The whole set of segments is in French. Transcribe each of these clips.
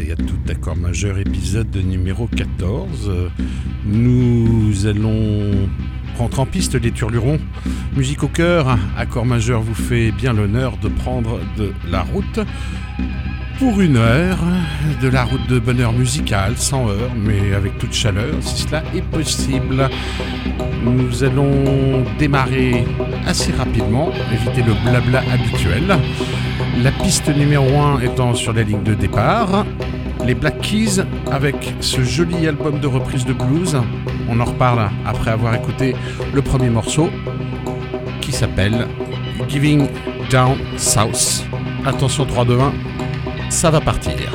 et à toutes, d'accord majeur, épisode numéro 14. Nous allons rentrer en piste les turlurons. Musique au cœur, accord majeur vous fait bien l'honneur de prendre de la route pour une heure, de la route de bonheur musical, sans heure, mais avec toute chaleur, si cela est possible. Nous allons démarrer assez rapidement, éviter le blabla habituel. La piste numéro 1 étant sur la ligne de départ. Les Black Keys avec ce joli album de reprise de blues. On en reparle après avoir écouté le premier morceau qui s'appelle Giving Down South. Attention 3 2 1, ça va partir.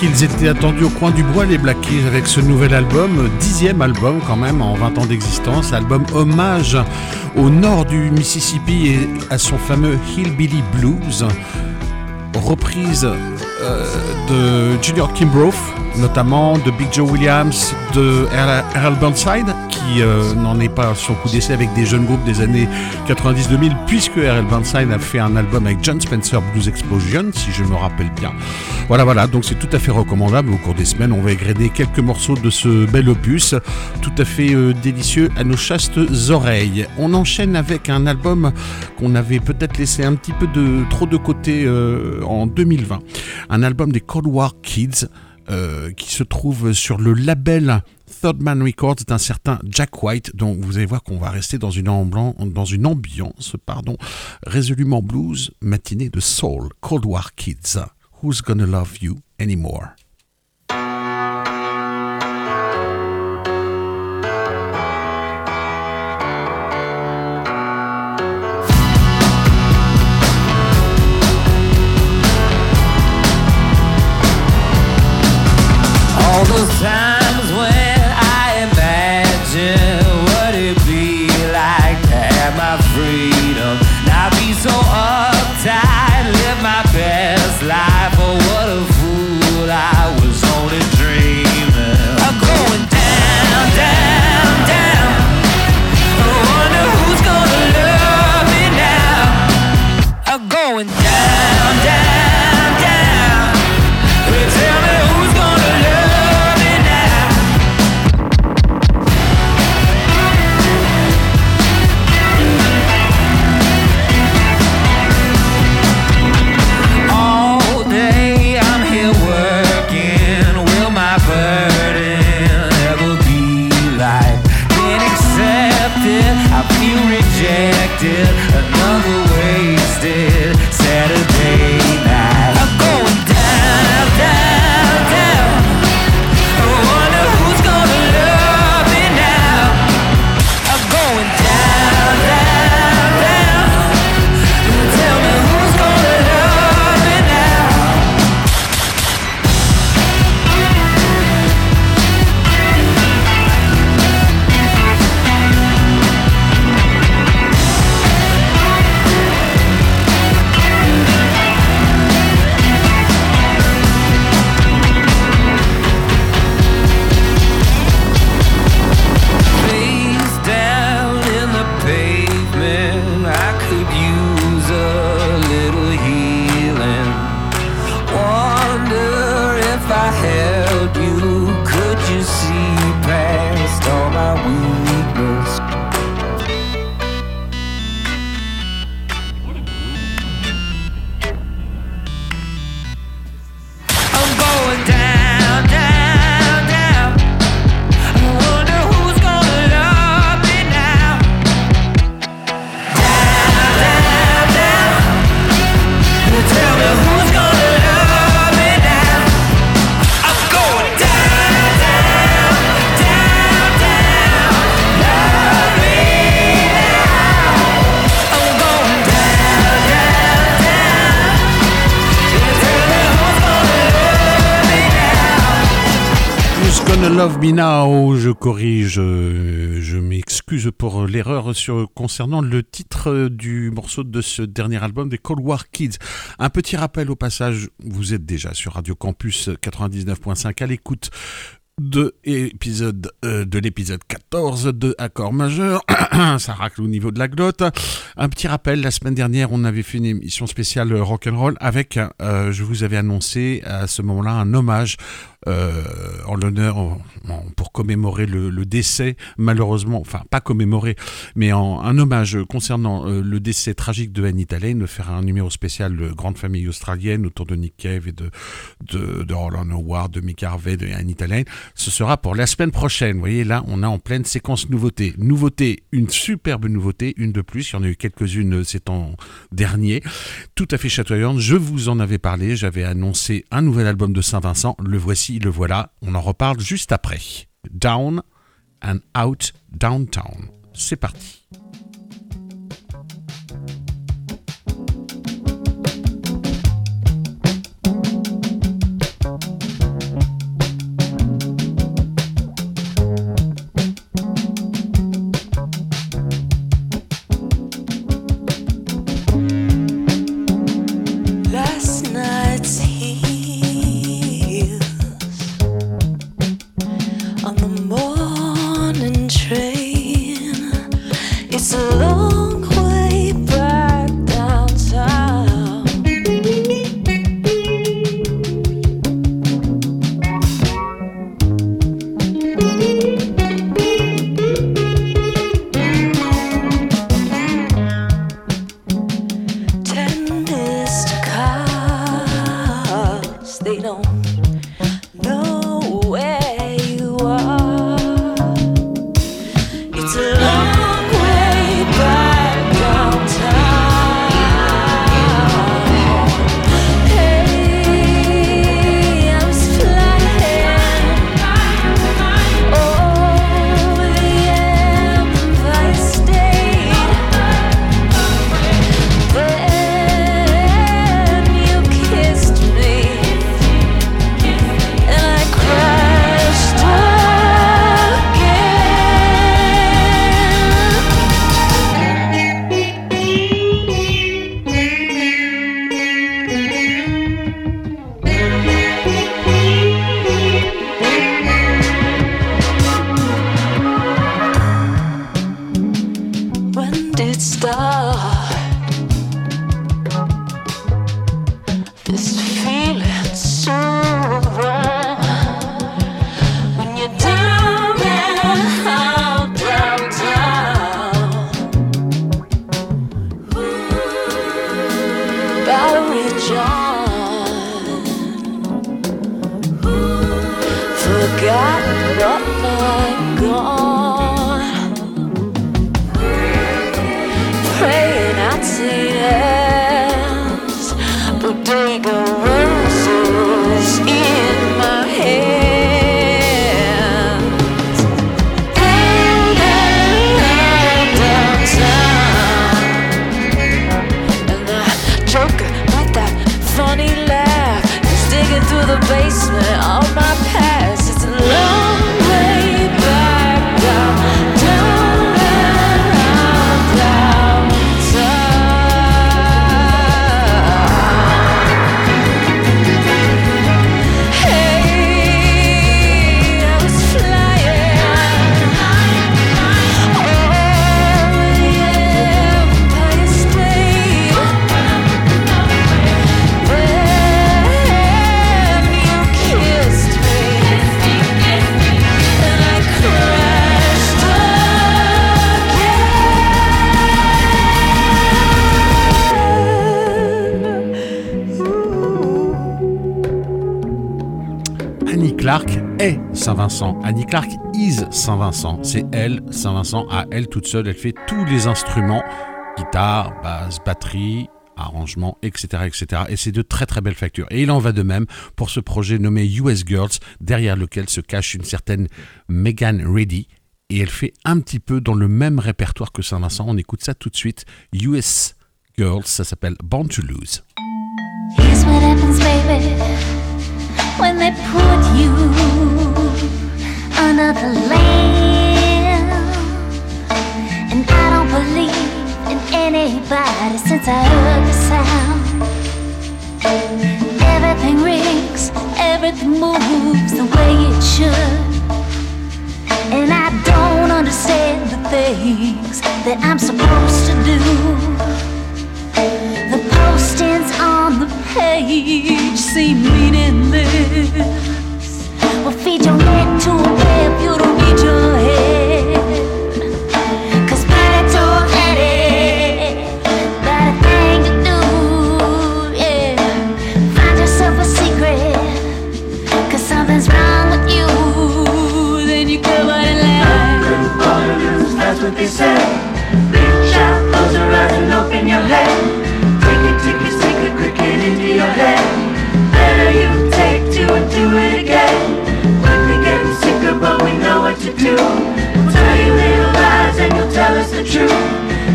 Qu'ils étaient attendus au coin du bois, les Black Keys, avec ce nouvel album, dixième album quand même en 20 ans d'existence, album hommage au nord du Mississippi et à son fameux Hillbilly Blues, reprise euh, de Junior Kimbrough, notamment de Big Joe Williams, de Earl Burnside, qui euh, n'en est pas son coup d'essai avec des jeunes groupes des années 90-2000, puisque R.L. Burnside a fait un album avec John Spencer Blues Explosion, si je me rappelle bien. Voilà, voilà, donc c'est tout à fait recommandable. Au cours des semaines, on va égrener quelques morceaux de ce bel opus, tout à fait euh, délicieux à nos chastes oreilles. On enchaîne avec un album qu'on avait peut-être laissé un petit peu de trop de côté euh, en 2020. Un album des Cold War Kids. qui se trouve sur le label Third Man Records d'un certain Jack White, donc vous allez voir qu'on va rester dans une, ambiance résolument blues, matinée de soul, Cold War Kids. Who's Gonna Love You Anymore? Je corrige, euh, je m'excuse pour l'erreur concernant le titre du morceau de ce dernier album des Cold War Kids. Un petit rappel au passage, vous êtes déjà sur Radio Campus 99.5 à l'écoute de, épisode, euh, de l'épisode 14 de Accord majeur. Ça racle au niveau de la glotte. Un petit rappel, la semaine dernière, on avait fait une émission spéciale rock'n'roll avec, euh, je vous avais annoncé à ce moment-là, un hommage euh, en l'honneur pour commémorer le, décès, malheureusement, enfin pas commémorer, mais en un hommage concernant euh, le décès tragique de Anita Lane, de faire un numéro spécial de Grande Famille Australienne autour de Nick Cave et de, de, Roland Howard, de Mick Harvey, de Anita Lane. Ce sera pour la semaine prochaine. Vous voyez, là, on a en pleine séquence nouveauté. Nouveauté, une superbe nouveauté, une de plus. Il y en a eu quelques-unes ces temps derniers. Tout à fait chatoyante. Je vous en avais parlé. J'avais annoncé un nouvel album de Saint-Vincent. Le voici le voilà, on en reparle juste après. Down and Out Downtown. C'est parti. this Annie Clark is Saint-Vincent. C'est elle, Saint-Vincent, à elle toute seule. Elle fait tous les instruments guitare, basse, batterie, arrangement, etc., etc. Et c'est de très très belles factures. Et il en va de même pour ce projet nommé US Girls, derrière lequel se cache une certaine Megan Ready. Et elle fait un petit peu dans le même répertoire que Saint-Vincent. On écoute ça tout de suite. US Girls, ça s'appelle Born to Lose. Another land. And I don't believe in anybody since I heard the sound. Everything rings, everything moves the way it should. And I don't understand the things that I'm supposed to do. The postings on the page seem meaningless. Well, feed your neck to a you don't need your head. Cause already got a thing to do, yeah. Find yourself a secret, cause something's wrong with you. Then you it like. That's what they say. Reach out, close your eyes, and open your head Take it, take it, it, cricket into your head. To do. We'll tell you little lies and you'll tell us the truth.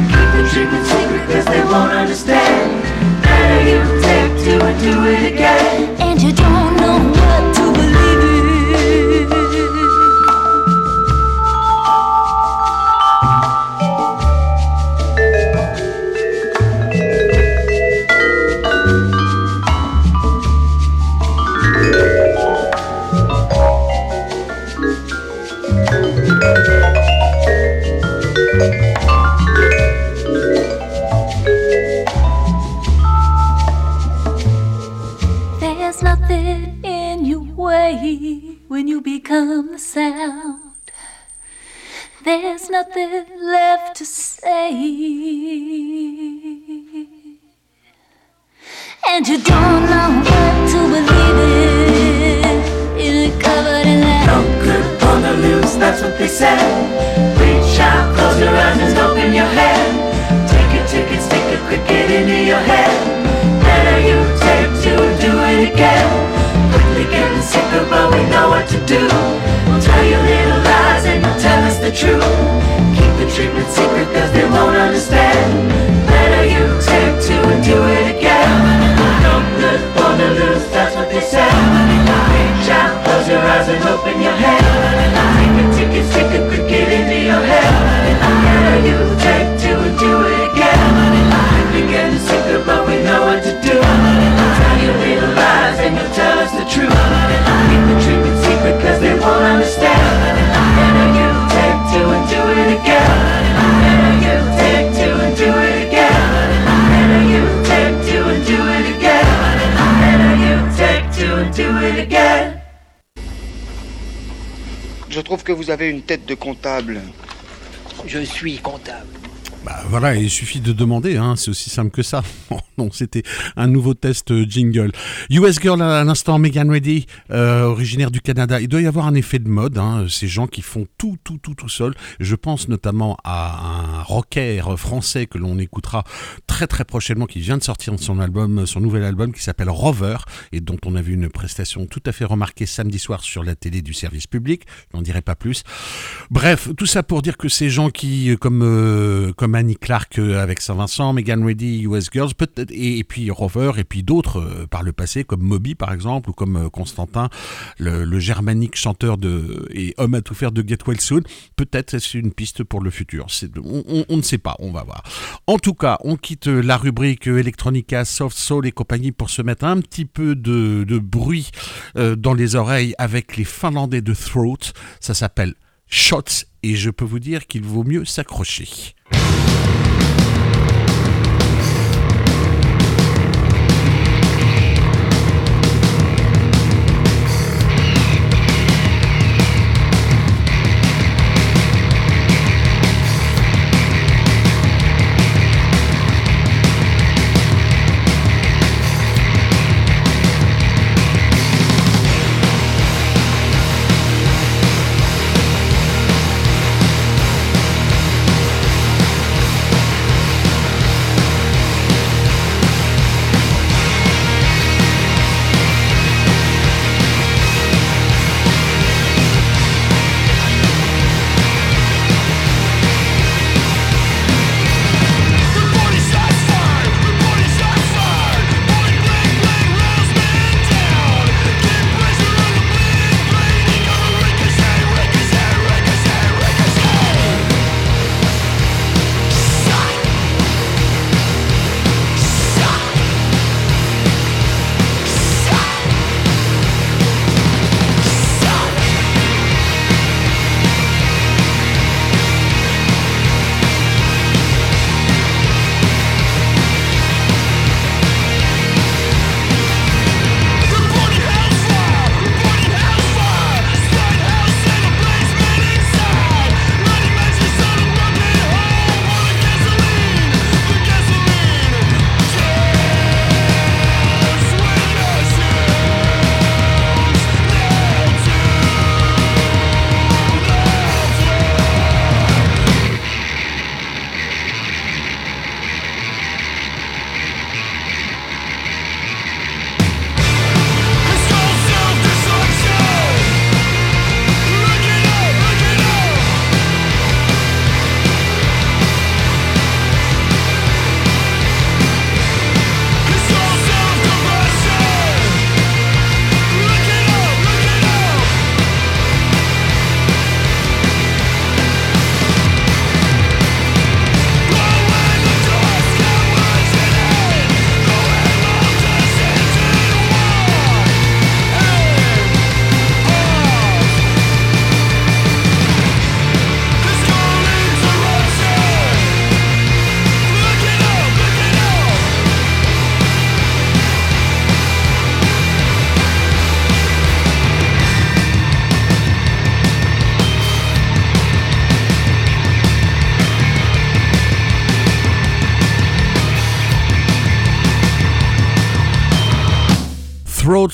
Keep the treatment secret cause they won't understand. Better you take two and do it again. And you don't know become the sound. There's nothing left to say. And you don't know what to believe in. Covered in that's what they say. Reach out, your eyes and open your head. Take a ticket, stick a cricket into your head. Better you take two do it again Quickly getting sicker, but we know what to do. We'll tell you little lies and you'll tell us the truth. Keep the treatment secret cause they won't understand. Better you take two and do it again. Good, to lose, that's what they say. Reach close your eyes and open your head. Take a ticket, stick a cricket into your head. Better you take two and do it again. We're getting sicker, but we know what to do. Tell you little lies and you'll tell us the truth. Keep the treatment secret cause they won't understand. Je trouve que vous avez une tête de comptable. Je suis comptable. Bah voilà, il suffit de demander, hein, c'est aussi simple que ça. Oh non, c'était un nouveau test euh, jingle. US Girl à l'instant, Megan Ready, euh, originaire du Canada. Il doit y avoir un effet de mode, hein, ces gens qui font tout, tout, tout, tout seul. Je pense notamment à un rocker français que l'on écoutera très, très prochainement, qui vient de sortir son album, son nouvel album, qui s'appelle Rover, et dont on a vu une prestation tout à fait remarquée samedi soir sur la télé du service public. Je n'en dirai pas plus. Bref, tout ça pour dire que ces gens qui, comme, euh, comme Annie Clark euh, avec Saint-Vincent, Megan Ready, US Girls, et, et puis Rover, et puis d'autres euh, par le passé, comme Moby par exemple, ou comme euh, Constantin, le, germanique chanteur de, et homme à tout faire de Get Well Soon. Peut-être c'est une piste pour le futur. On, ne sait pas, on va voir. En tout cas, on quitte la rubrique Electronica, Soft Soul et compagnie pour se mettre un petit peu de, de bruit dans les oreilles avec les Finlandais de Throat. Ça s'appelle Shots et je peux vous dire qu'il vaut mieux s'accrocher.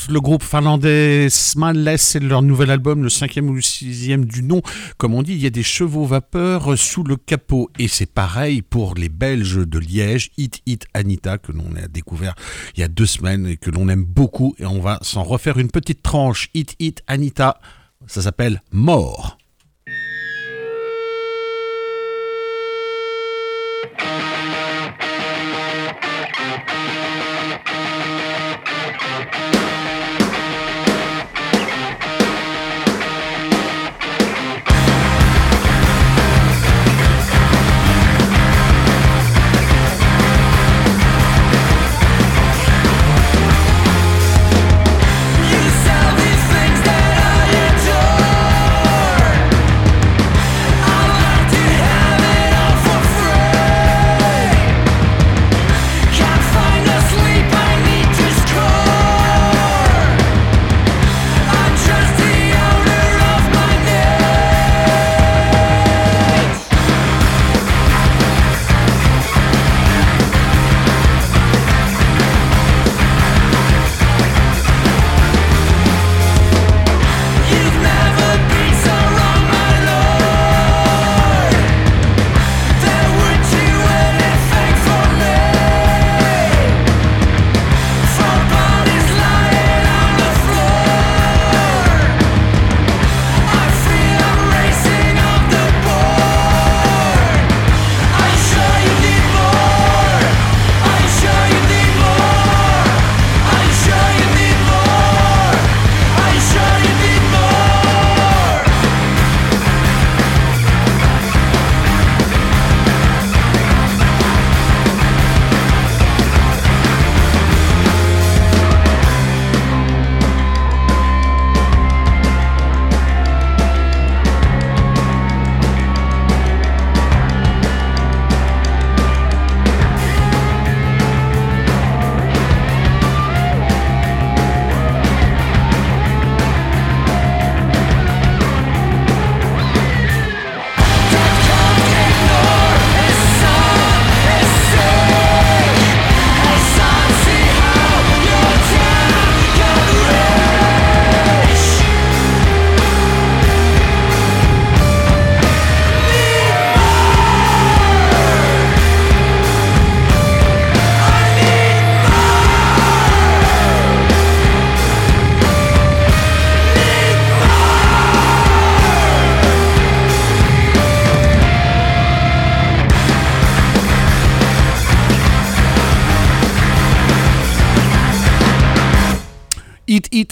Le groupe finlandais Smileless, c'est leur nouvel album, le cinquième ou le sixième du nom. Comme on dit, il y a des chevaux vapeur sous le capot. Et c'est pareil pour les Belges de Liège, Hit Hit Anita, que l'on a découvert il y a deux semaines et que l'on aime beaucoup. Et on va s'en refaire une petite tranche. Hit Hit Anita, ça s'appelle Mort.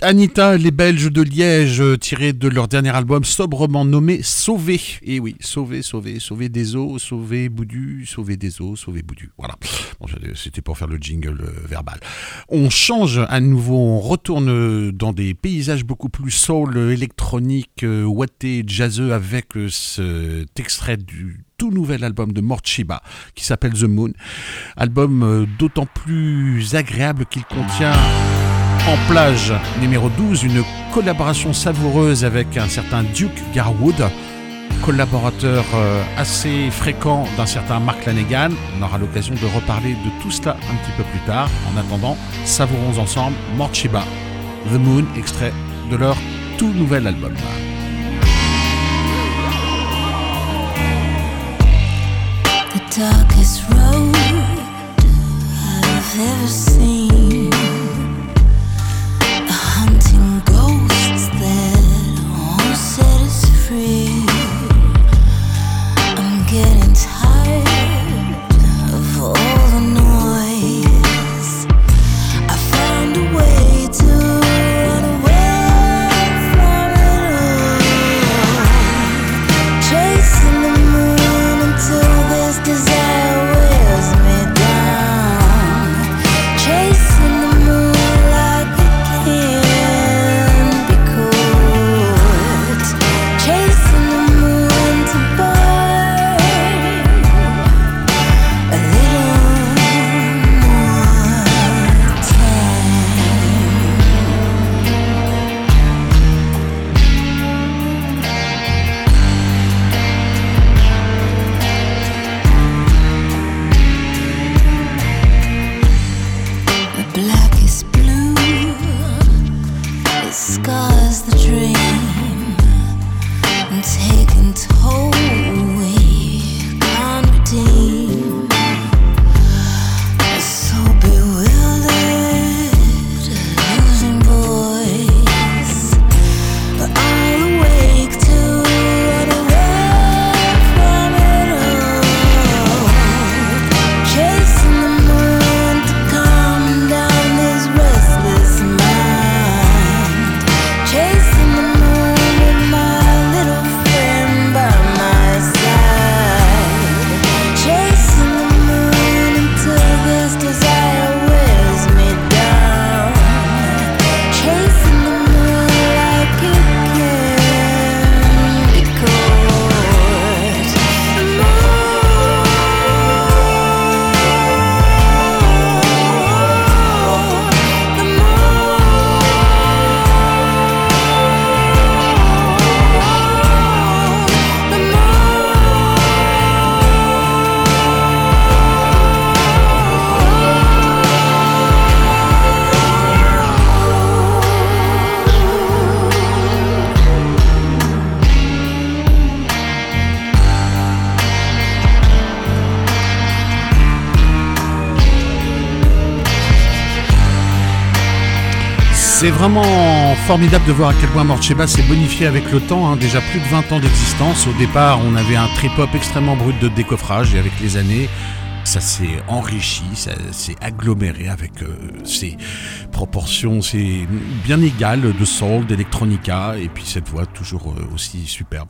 Anita, les Belges de Liège, euh, tirés de leur dernier album sobrement nommé Sauver. Et oui, Sauver, Sauver, Sauver des eaux, Sauver Boudu, Sauver des eaux, Sauver Boudu. Voilà. C'était pour faire le jingle euh, verbal. On change à nouveau, on retourne dans des paysages beaucoup plus soul, électronique, euh, watté, jazzeux avec cet extrait du tout nouvel album de Mort Shiba qui s'appelle The Moon. Album d'autant plus agréable qu'il contient en plage numéro 12, une collaboration savoureuse avec un certain Duke Garwood, collaborateur euh, assez fréquent d'un certain Mark Lanegan. On aura l'occasion de reparler de tout cela un petit peu plus tard. En attendant, savourons ensemble Morchiba, The Moon, extrait de leur tout nouvel album. C'est vraiment formidable de voir à quel point Morcheba s'est bonifié avec le temps, hein. déjà plus de 20 ans d'existence. Au départ, on avait un trip-hop extrêmement brut de décoffrage et avec les années, ça s'est enrichi, ça s'est aggloméré avec ses euh, proportions, c'est bien égal de soul, d'électronica et puis cette voix toujours euh, aussi superbe.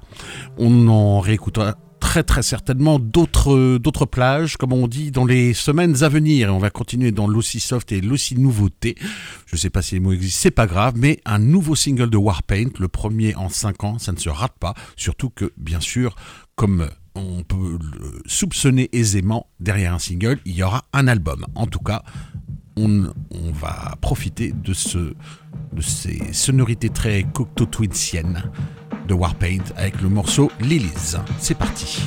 On en réécoutera très certainement d'autres d'autres plages, comme on dit, dans les semaines à venir. Et on va continuer dans l'aussi soft et l'aussi nouveauté. Je ne sais pas si les mots existent, c'est pas grave, mais un nouveau single de Warpaint, le premier en 5 ans, ça ne se rate pas. Surtout que, bien sûr, comme on peut le soupçonner aisément, derrière un single, il y aura un album. En tout cas, on, va profiter de ces sonorités très cocteau-twinsiennes de Warpaint avec le morceau Lilies. C'est parti.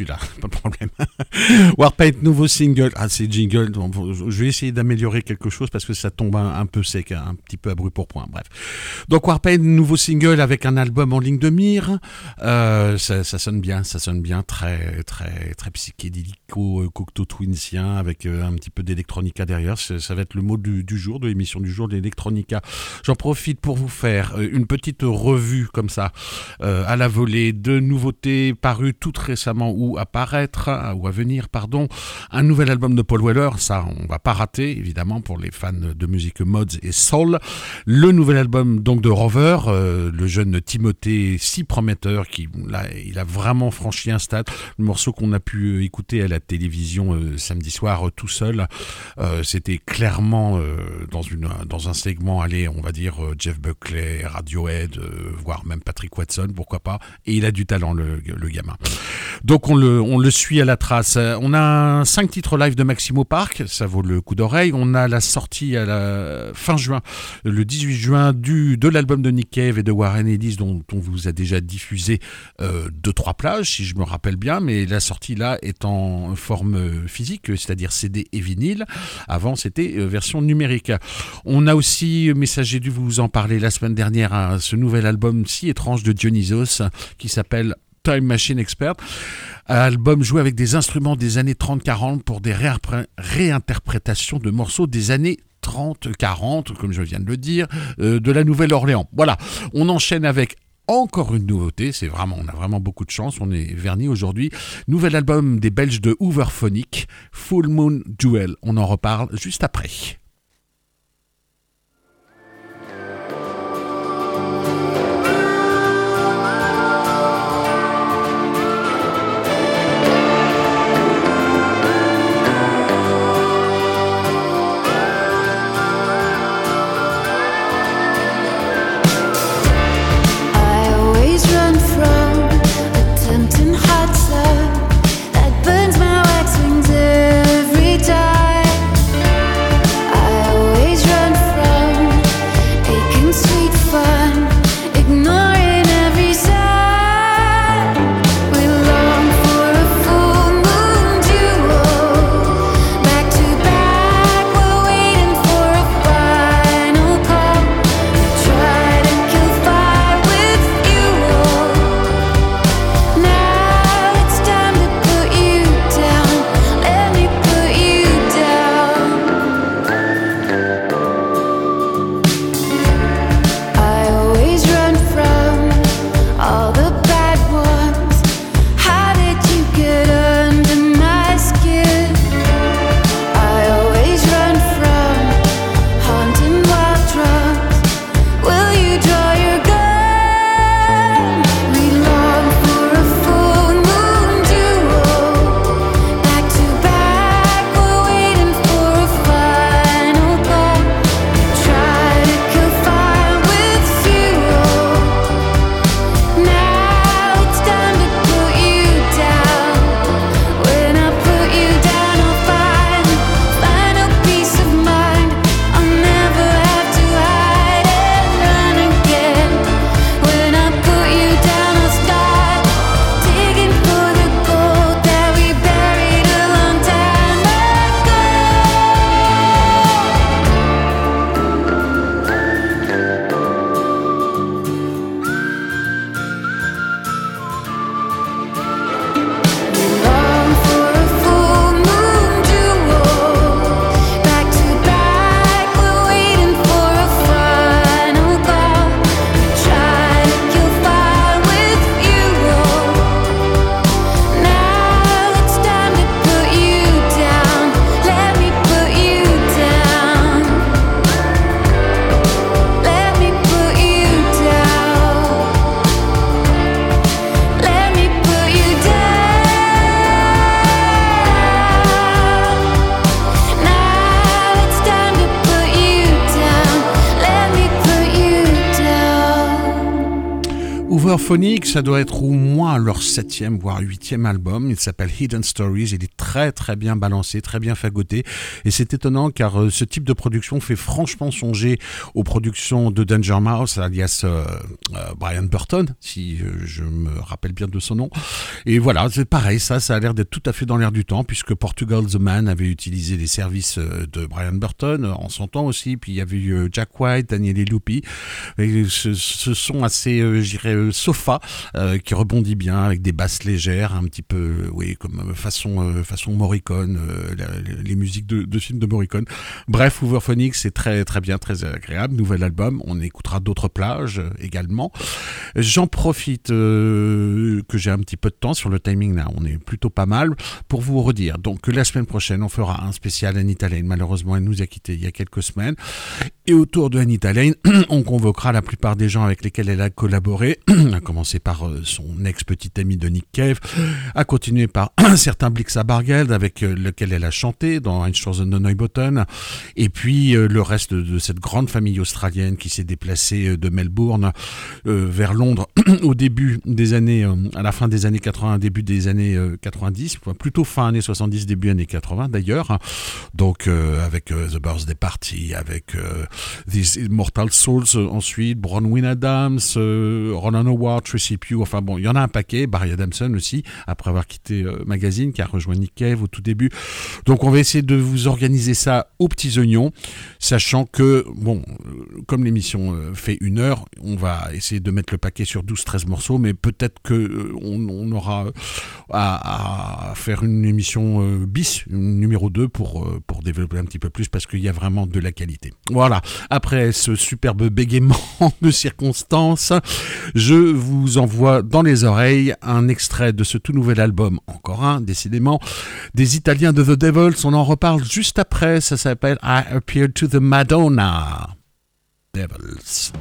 Oui, bah voilà, je suis là, pas de problème. Warpaint, nouveau single. Ah, c'est jingle. Je vais essayer d'améliorer quelque chose parce que ça tombe un, peu sec, un petit peu à pour point. Bref. Donc Warpaint, nouveau single avec un album en ligne de mire. Euh, ça, sonne bien, ça sonne bien, très, très, très psychédélico, euh, cocteau twinsien avec euh, un petit peu d'électronica derrière. Ça va être le mot du, jour, de l'émission du jour, l'électronica. J'en profite pour vous faire une petite revue comme ça, à la volée de nouveautés paru tout récemment ou apparaître, hein, ou à venir, pardon, un nouvel album de Paul Weller, ça on va pas rater évidemment pour les fans de musique mods et soul. Le nouvel album donc de Rover, euh, le jeune Timothée si prometteur qui là il a vraiment franchi un stade. Le morceau qu'on a pu écouter à la télévision euh, samedi soir euh, tout seul, c'était clairement dans une dans un segment allez on va dire Jeff Buckley, Radiohead, voire même Patrick Watson pourquoi pas. Et il a du talent le, le gars donc on le, on le suit à la trace. On a cinq titres live de Maximo Park, ça vaut le coup d'oreille. On a la sortie à la fin juin, le 18 juin, du, de l'album de Nick Cave et de Warren Ellis, dont on vous a déjà diffusé euh, deux, trois plages, si je me rappelle bien, mais la sortie là est en forme physique, c'est-à-dire CD et vinyle. Avant, c'était euh, version numérique. On a aussi, mais j'ai dû vous en parler la semaine dernière, hein, ce nouvel album si étrange de Dionysos qui s'appelle Time Machine Expert. Album joué avec des instruments des années 30-40 pour des réinterprétations de morceaux des années 30-40, comme je viens de le dire, euh, de la Nouvelle-Orléans. Voilà, on enchaîne avec encore une nouveauté, c'est vraiment, on a vraiment beaucoup de chance, on est verni aujourd'hui. Nouvel album des Belges de Hooverphonic, Full Moon Duel. On en reparle juste après. Ça doit être au moins leur septième, voire huitième album. Il s'appelle Hidden Stories. Il est très très bien balancé, très bien fagoté. Et c'est étonnant car euh, ce type de production fait franchement songer aux productions de Danger Mouse, alias euh, euh, Brian Burton, si je me rappelle bien de son nom. Et voilà, c'est pareil, ça, ça a l'air d'être tout à fait dans l'air du temps puisque Portugal The Man avait utilisé les services de Brian Burton en son temps aussi. Puis il y avait Jack White, Daniel Lupi. Ce, ce sont assez, j'irais, sofa euh, qui rebondit bien avec des basses légères, un petit peu, euh, oui, comme euh, façon Morricone, les musiques de, films de Morricone. Bref, Overphonics, c'est très très bien, très agréable. Nouvel album, on écoutera d'autres plages également. J'en profite que j'ai un petit peu de temps sur le timing là, on est plutôt pas mal pour vous redire. Donc la semaine prochaine, on fera un spécial Anita Lane. Malheureusement, elle nous a quitté il y a quelques semaines. Et autour de Anita Lane, on convoquera la plupart des gens avec lesquels elle a collaboré à commencer par euh, son ex-petit ami de Nick Cave, à continuer par un certain Blixa Bargeld avec euh, lequel elle a chanté dans Einstürzen Neubotten, et puis euh, le reste de cette grande famille australienne qui s'est déplacée de Melbourne vers Londres au début des années, à la fin des années 80, début des années 90, plutôt fin années 70, début années 80 d'ailleurs, donc avec The Birthday Party, avec These Immortal Souls ensuite, Bronwyn Adams, Ronan Howard, Tracy Pugh, enfin bon, il y en a un paquet, Barry Adamson aussi, après avoir quitté euh, Magazine, qui a rejoint Nick Cave au tout début. Donc on va essayer de vous organiser ça aux petits oignons, sachant que, bon, euh, comme l'émission euh, fait une heure, on va essayer de mettre le paquet sur 12-13 morceaux, mais peut-être que on, aura à, faire une émission bis, numéro 2, pour, pour développer un petit peu plus, parce qu'il y a vraiment de la qualité. Voilà, après ce superbe bégaiement de circonstances, je vous envoie dans les oreilles un extrait de ce tout nouvel album, encore un, décidément, des Italiens de The Devils. On en reparle juste après. Ça s'appelle I Appear to the Madonna. Devils.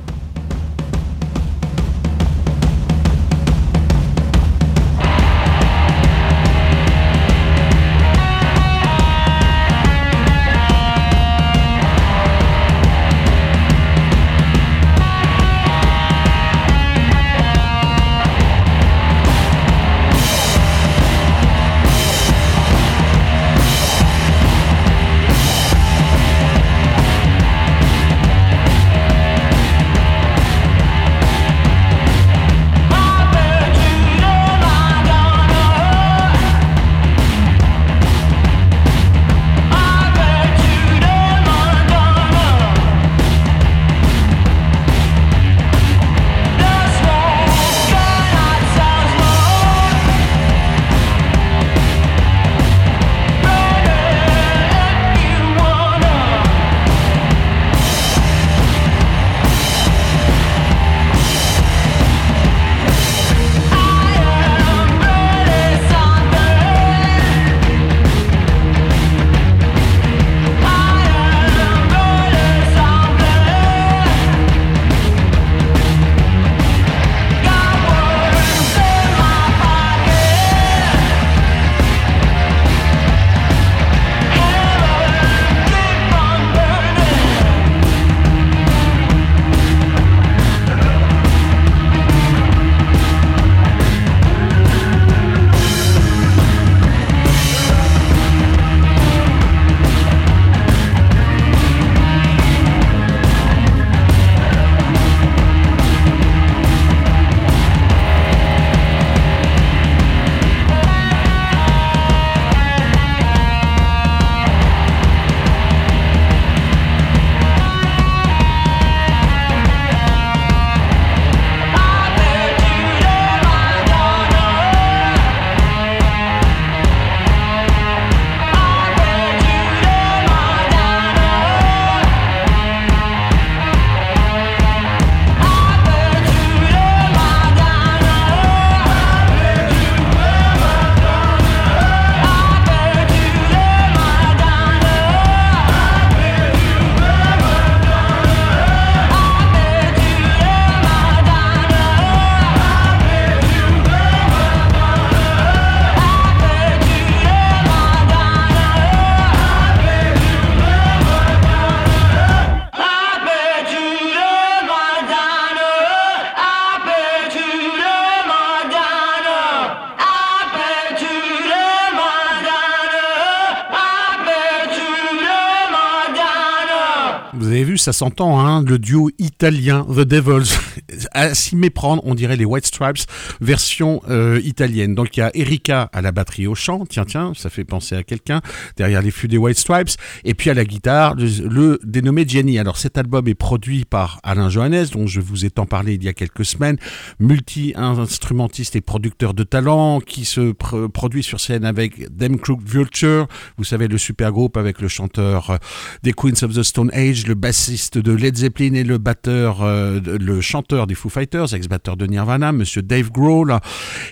Ça s'entend, hein, le duo italien The Devils. à s'y méprendre, on dirait les White Stripes version euh, italienne. Donc il y a Erika à la batterie au chant, tiens tiens, ça fait penser à quelqu'un derrière les flux des White Stripes, et puis à la guitare le, dénommé Jenny. Alors cet album est produit par Alain Johannes, dont je vous ai tant parlé il y a quelques semaines, multi-instrumentiste et producteur de talent, qui se produit sur scène avec Dem Crooked Vulture, vous savez le super groupe avec le chanteur euh, des Queens of the Stone Age, le bassiste de Led Zeppelin et le batteur, euh, le chanteur des Foo Fighters, ex-batteur de Nirvana, monsieur Dave Grohl.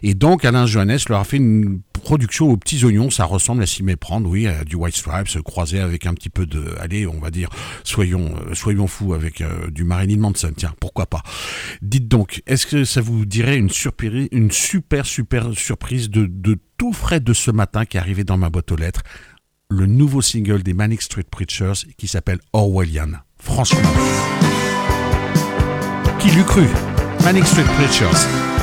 Et donc Alain Johannes leur a fait une production aux petits oignons, ça ressemble à s'y méprendre, oui, à du White Stripes croisé avec un petit peu de, allez, on va dire, soyons, euh, soyons fous avec du Marilyn Manson, tiens, pourquoi pas? Dites donc, est-ce que ça vous dirait une, surprise, une super, super surprise de, de tout frais de ce matin qui est arrivé dans ma boîte aux lettres? Le nouveau single des Manic Street Preachers qui s'appelle Orwellian. Franchement. Qui l'eût cru? Manic Street Preachers.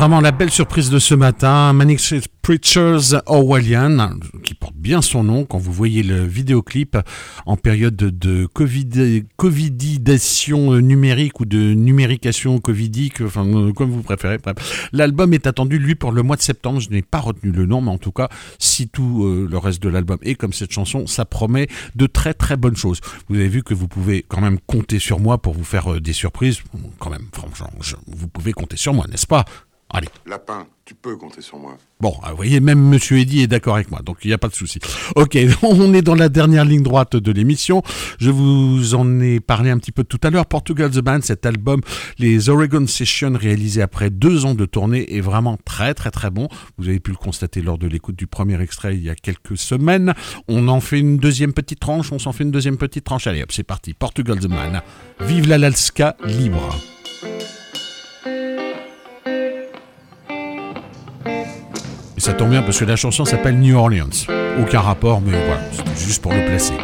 Vraiment la belle surprise de ce matin. Manic Creatures Orwellian, qui porte bien son nom quand vous voyez le vidéoclip en période de COVID, covidisation numérique ou de numérication covidique, enfin euh, comme vous préférez. L'album est attendu lui pour le mois de septembre. Je n'ai pas retenu le nom, mais en tout cas, si tout euh, le reste de l'album est comme cette chanson, ça promet de très très bonnes choses. Vous avez vu que vous pouvez quand même compter sur moi pour vous faire euh, des surprises. Quand même, franchement, vous pouvez compter sur moi, n'est-ce pas? Allez. Lapin, tu peux compter sur moi. Bon, ah, vous voyez, même Monsieur Eddy est d'accord avec moi, donc il n'y a pas de souci. Ok, on est dans la dernière ligne droite de l'émission. Je vous en ai parlé un petit peu tout à l'heure. Portugal The Band, cet album, les Oregon Sessions réalisés après deux ans de tournée, est vraiment très très très bon. Vous avez pu le constater lors de l'écoute du premier extrait il y a quelques semaines. On en fait une deuxième petite tranche, on s'en fait une deuxième petite tranche. Allez hop, c'est parti. Portugal The Band. Vive l'Alaska libre. Ça tombe bien parce que la chanson s'appelle New Orleans. Aucun rapport, mais voilà, c'était juste pour le placer.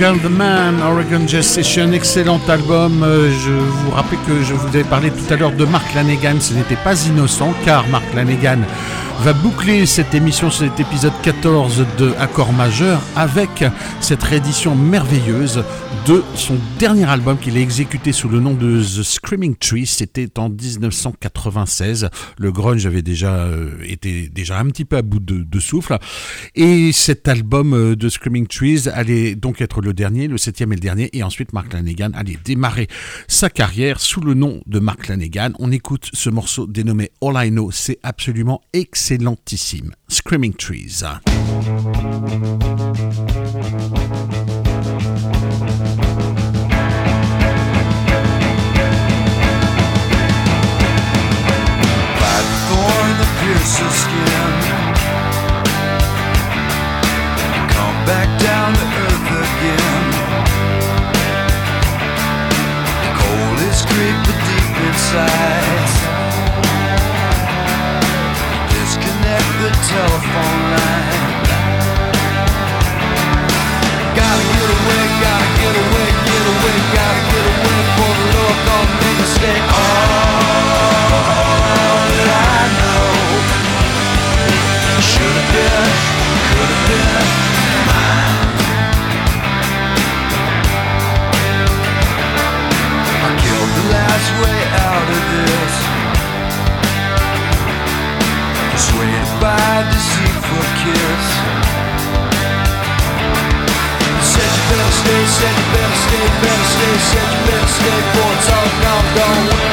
Morgan the Man, Oregon Jazz excellent album. Euh, je vous rappelle que je vous avais parlé tout à l'heure de Mark Lanegan, ce n'était pas innocent car Mark Lanegan va boucler cette émission, cet épisode 14 de Accord majeur avec cette réédition merveilleuse de son dernier album qu'il a exécuté sous le nom de The Screaming Tree. C'était en 1996. Le grunge avait déjà euh, été déjà un petit peu à bout de, souffle. Et cet album euh, de Screaming Trees allait donc être le dernier, le septième et le dernier. Et ensuite, Mark Lanegan allait démarrer sa carrière sous le nom de Mark Lanegan. On écoute ce morceau dénommé All I Know. C'est absolument excellent excellentissime. Screaming Trees. Come back down to earth again. Cold is creeping deep inside. Disconnect the telephone line. Gotta get away, gotta get away, get away, gotta get away for the on me to stay Said you better stay, better stay, Said you better stay for it's all gone, with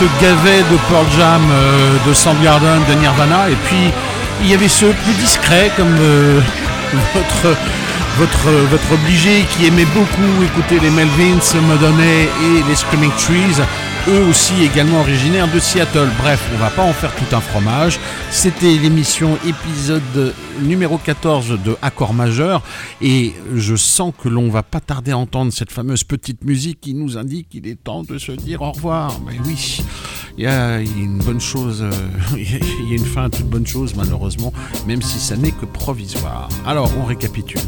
se de Pearl Jam, euh, de Soundgarden, de Nirvana, et puis il y avait ceux plus discrets comme euh, votre, votre, obligé qui aimait beaucoup écouter les Melvins, Madonna et les Screaming Trees eux aussi également originaires de Seattle. Bref, on va pas en faire tout un fromage. C'était l'émission épisode numéro 14 de Accord majeur et je sens que l'on va pas tarder à entendre cette fameuse petite musique qui nous indique qu'il est temps de se dire au revoir. Mais oui, il y a une bonne chose, euh, il y a une fin à toute bonne chose malheureusement, même si ça n'est que provisoire. Alors, on récapitule.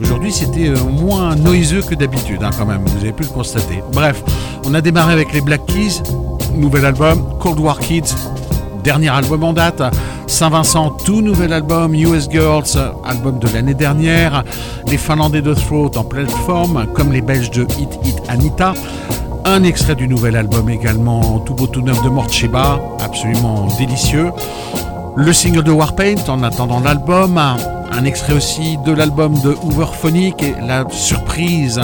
Aujourd'hui, c'était euh, moins noiseux que d'habitude, hein, quand même, vous avez pu le constater. Bref, on a démarré avec les Black Keys, nouvel album, Cold War Kids, dernier album en date, Saint-Vincent, tout nouvel album, US Girls, album de l'année dernière. Les Finlandais de Throat en pleine forme, comme les Belges de Hit Hit Anita. Un extrait du nouvel album également, tout beau tout neuf de Morcheba, absolument délicieux. Le single de Warpaint en attendant l'album. Un extrait aussi de l'album de Hooverphonic et la surprise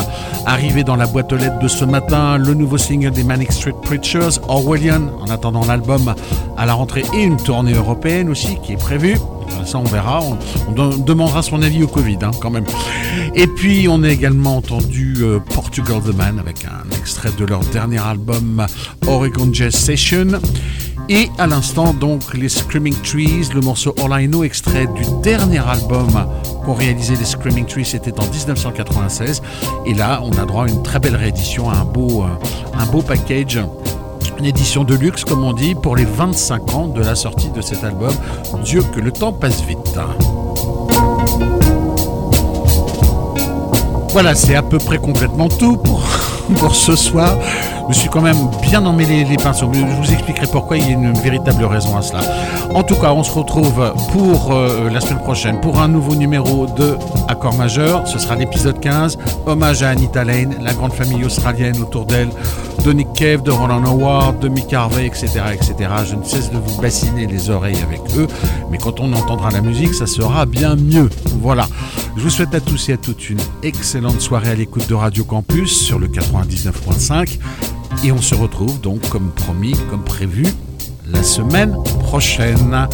arrivée dans la boîte aux lettres de ce matin, le nouveau single des Manic Street Preachers, Orwellian, en attendant l'album à la rentrée et une tournée européenne aussi qui est prévue. Ça, on verra. On, demandera son avis au Covid, hein, quand même. Et puis, on a également entendu euh, Portugal the Man avec un extrait de leur dernier album Oregon Jazz Session. Et à l'instant, donc, les Screaming Trees, le morceau Know, extrait du dernier album qu'ont réalisé les Screaming Trees, c'était en 1996. Et là, on a droit à une très belle réédition, beau, euh, un beau package. Une édition de luxe, comme on dit, pour les 25 ans de la sortie de cet album. Dieu que le temps passe vite. Voilà, c'est à peu près complètement tout pour ce soir. Me suis quand même bien emmêlé les pinceaux. Je vous expliquerai pourquoi il y a une véritable raison à cela. En tout cas, on se retrouve pour euh, la semaine prochaine pour un nouveau numéro de Accord majeur. Ce sera l'épisode 15. Hommage à Anita Lane, la grande famille australienne autour d'elle, de Nick Cave, de Roland Howard, de Mick Harvey, etc., etc. Je ne cesse de vous bassiner les oreilles avec eux, mais quand on entendra la musique, ça sera bien mieux. Voilà. Je vous souhaite à tous et à toutes une excellente soirée à l'écoute de Radio Campus sur le 99.5. Et on se retrouve donc comme promis, comme prévu, la semaine prochaine.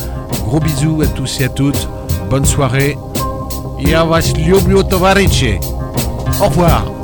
Gros bisous à tous et à toutes. Bonne soirée. Au revoir.